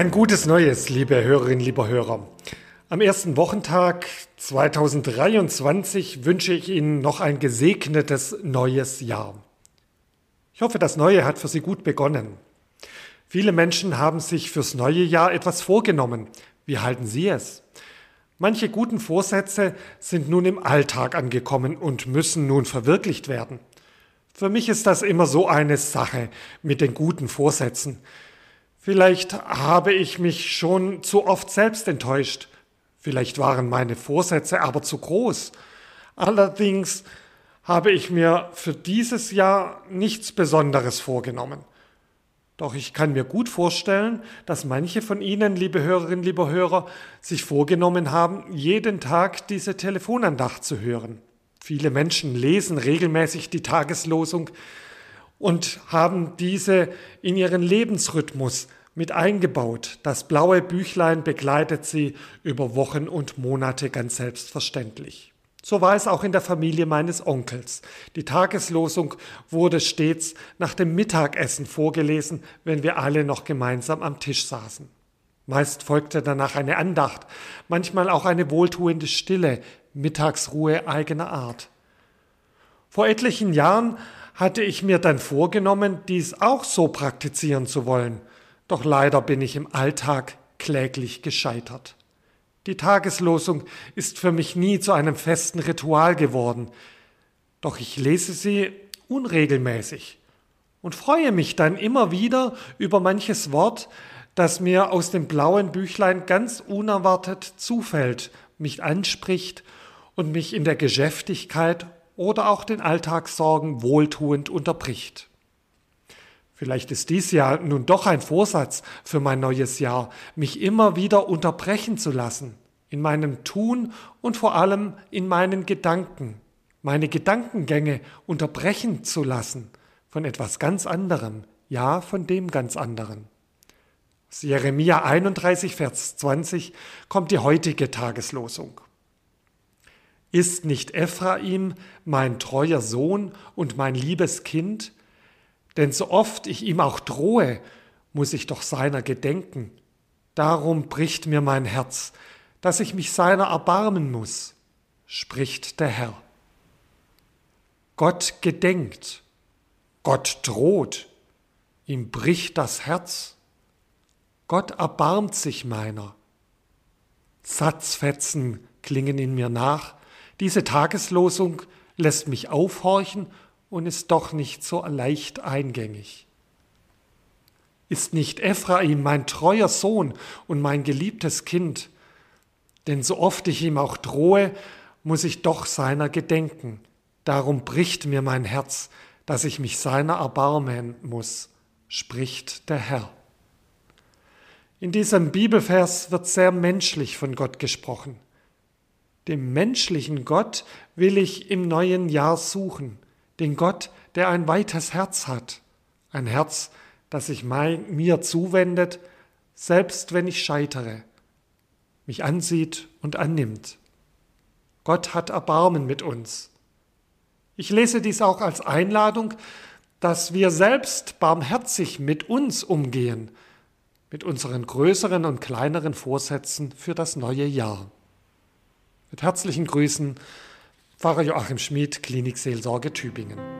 Ein gutes Neues, liebe Hörerinnen, lieber Hörer. Am ersten Wochentag 2023 wünsche ich Ihnen noch ein gesegnetes neues Jahr. Ich hoffe, das neue hat für Sie gut begonnen. Viele Menschen haben sich fürs neue Jahr etwas vorgenommen. Wie halten Sie es? Manche guten Vorsätze sind nun im Alltag angekommen und müssen nun verwirklicht werden. Für mich ist das immer so eine Sache mit den guten Vorsätzen. Vielleicht habe ich mich schon zu oft selbst enttäuscht. Vielleicht waren meine Vorsätze aber zu groß. Allerdings habe ich mir für dieses Jahr nichts Besonderes vorgenommen. Doch ich kann mir gut vorstellen, dass manche von Ihnen, liebe Hörerinnen, liebe Hörer, sich vorgenommen haben, jeden Tag diese Telefonandacht zu hören. Viele Menschen lesen regelmäßig die Tageslosung, und haben diese in ihren Lebensrhythmus mit eingebaut. Das blaue Büchlein begleitet sie über Wochen und Monate ganz selbstverständlich. So war es auch in der Familie meines Onkels. Die Tageslosung wurde stets nach dem Mittagessen vorgelesen, wenn wir alle noch gemeinsam am Tisch saßen. Meist folgte danach eine Andacht, manchmal auch eine wohltuende Stille, Mittagsruhe eigener Art. Vor etlichen Jahren hatte ich mir dann vorgenommen, dies auch so praktizieren zu wollen, doch leider bin ich im Alltag kläglich gescheitert. Die Tageslosung ist für mich nie zu einem festen Ritual geworden, doch ich lese sie unregelmäßig und freue mich dann immer wieder über manches Wort, das mir aus dem blauen Büchlein ganz unerwartet zufällt, mich anspricht und mich in der Geschäftigkeit oder auch den Alltagssorgen wohltuend unterbricht. Vielleicht ist dies ja nun doch ein Vorsatz für mein neues Jahr, mich immer wieder unterbrechen zu lassen, in meinem Tun und vor allem in meinen Gedanken, meine Gedankengänge unterbrechen zu lassen von etwas ganz anderem, ja von dem ganz anderen. Aus Jeremia 31, Vers 20 kommt die heutige Tageslosung. Ist nicht Ephraim mein treuer Sohn und mein liebes Kind? Denn so oft ich ihm auch drohe, muss ich doch seiner gedenken. Darum bricht mir mein Herz, dass ich mich seiner erbarmen muss, spricht der Herr. Gott gedenkt, Gott droht, ihm bricht das Herz. Gott erbarmt sich meiner. Satzfetzen klingen in mir nach, diese Tageslosung lässt mich aufhorchen und ist doch nicht so leicht eingängig. Ist nicht Ephraim mein treuer Sohn und mein geliebtes Kind? Denn so oft ich ihm auch drohe, muss ich doch seiner gedenken. Darum bricht mir mein Herz, dass ich mich seiner erbarmen muss, spricht der Herr. In diesem Bibelvers wird sehr menschlich von Gott gesprochen. Dem menschlichen Gott will ich im neuen Jahr suchen, den Gott, der ein weites Herz hat, ein Herz, das sich mir zuwendet, selbst wenn ich scheitere, mich ansieht und annimmt. Gott hat Erbarmen mit uns. Ich lese dies auch als Einladung, dass wir selbst barmherzig mit uns umgehen, mit unseren größeren und kleineren Vorsätzen für das neue Jahr. Mit herzlichen Grüßen, Pfarrer Joachim Schmid, Klinikseelsorge Tübingen.